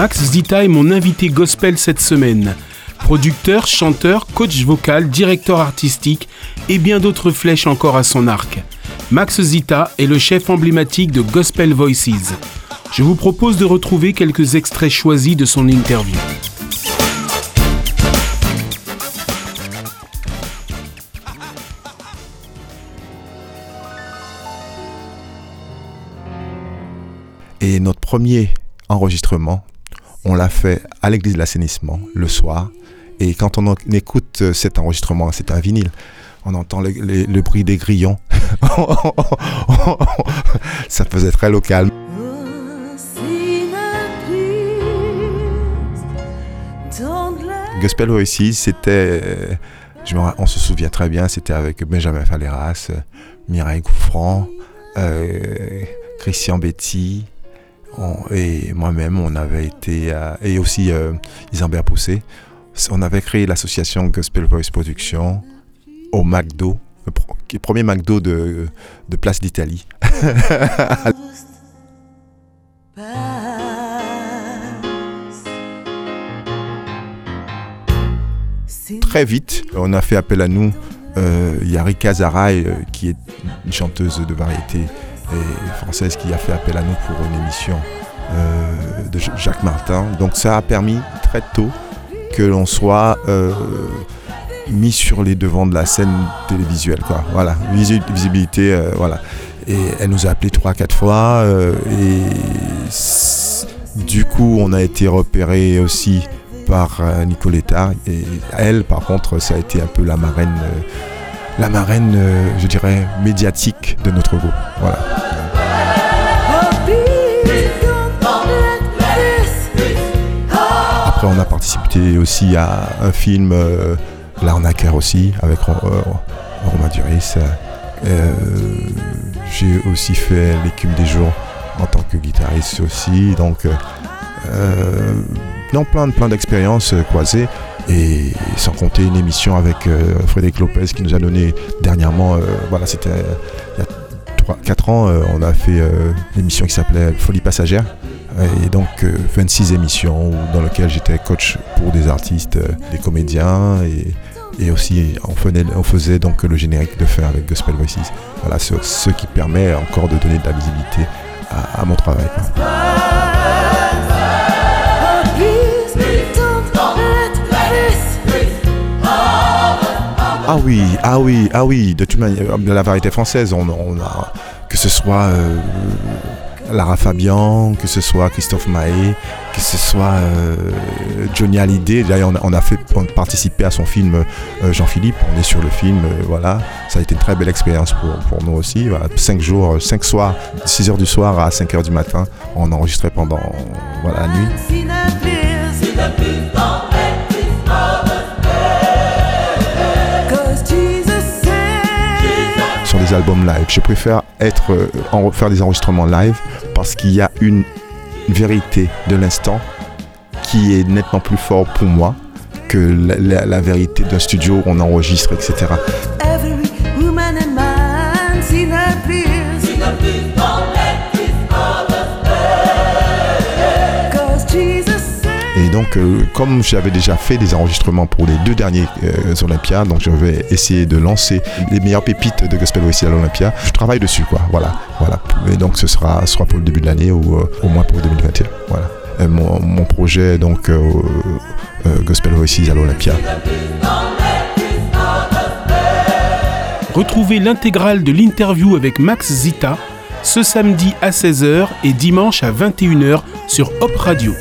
Max Zita est mon invité gospel cette semaine. Producteur, chanteur, coach vocal, directeur artistique et bien d'autres flèches encore à son arc. Max Zita est le chef emblématique de Gospel Voices. Je vous propose de retrouver quelques extraits choisis de son interview. Et notre premier enregistrement, on l'a fait à l'église de l'assainissement le soir. Et quand on écoute cet enregistrement, c'est un vinyle, on entend le, bruit des grillons. Ça faisait très local. Gospel Voices, c'était, on se souvient très bien, c'était avec Benjamin Faleras, Mireille Gouffran, euh, Christian Betty, et moi-même, on avait été, et aussi euh, Isambert Poussé, on avait créé l'association Gospel Voice Production au McDo, le premier McDo de, de Place d'Italie. Très vite, on a fait appel à nous. Euh, il y a Rika Zaraï, euh, qui est une chanteuse de variété française qui a fait appel à nous pour une émission euh, de Jacques Martin. Donc ça a permis très tôt que l'on soit euh, mis sur les devants de la scène télévisuelle. Voilà, visibilité, euh, voilà. Et elle nous a appelé trois, quatre fois. et du coup, on a été repéré aussi par Nicoletta. Et elle, par contre, ça a été un peu la marraine la marraine, euh, je dirais, médiatique de notre groupe. Voilà. Après, on a participé aussi à un film, euh, L'arnaqueur aussi, avec euh, Romain Duris. J'ai aussi fait l'écume des jours en tant que guitariste aussi. Donc, non, plein, plein d'expériences croisées. Et sans compter une émission avec euh, Frédéric Lopez qui nous a donné dernièrement, euh, voilà, c'était il y a 3, 4 ans, euh, on a fait une émission qui s'appelait Folie passagère. Et donc 26 émissions dans lesquelles j'étais coach pour des artistes, des comédiens et, aussi on faisait, on faisait, donc le générique de fer avec Gospel Voices. Voilà, ce, qui permet encore de donner de la visibilité à mon travail. Ah oui, ah oui, ah oui, de toute manière, de la variété française, on, a que ce soit euh, Lara Fabian, que ce soit Christophe Mahé, que ce soit euh, Johnny Hallyday. D'ailleurs, on, a fait participer à son film euh, Jean-Philippe. On est sur le film, voilà. Ça a été une très belle expérience pour, nous aussi. Cinq jours, cinq soirs, 6 heures du soir à 5 heures du matin. On enregistrait pendant la nuit. Des albums live. Je préfère être, euh, en, faire des enregistrements live parce qu'il y a une vérité de l'instant qui est nettement plus fort pour moi que la, vérité d'un studio où on enregistre, etc. donc, euh, comme j'avais déjà fait des enregistrements pour les deux derniers euh, Olympiades, donc je vais essayer de lancer les meilleures pépites de Gospel Voice à l'Olympia. Je travaille dessus, quoi. Voilà, voilà. Et donc, ce sera soit pour le début de l'année ou euh, au moins pour 2021. Voilà. Mon, mon, projet, donc, Gospel Voices à l'Olympia. Retrouvez l'intégrale de l'interview avec Max Zita ce samedi à 16h et dimanche à 21h sur Hop Radio.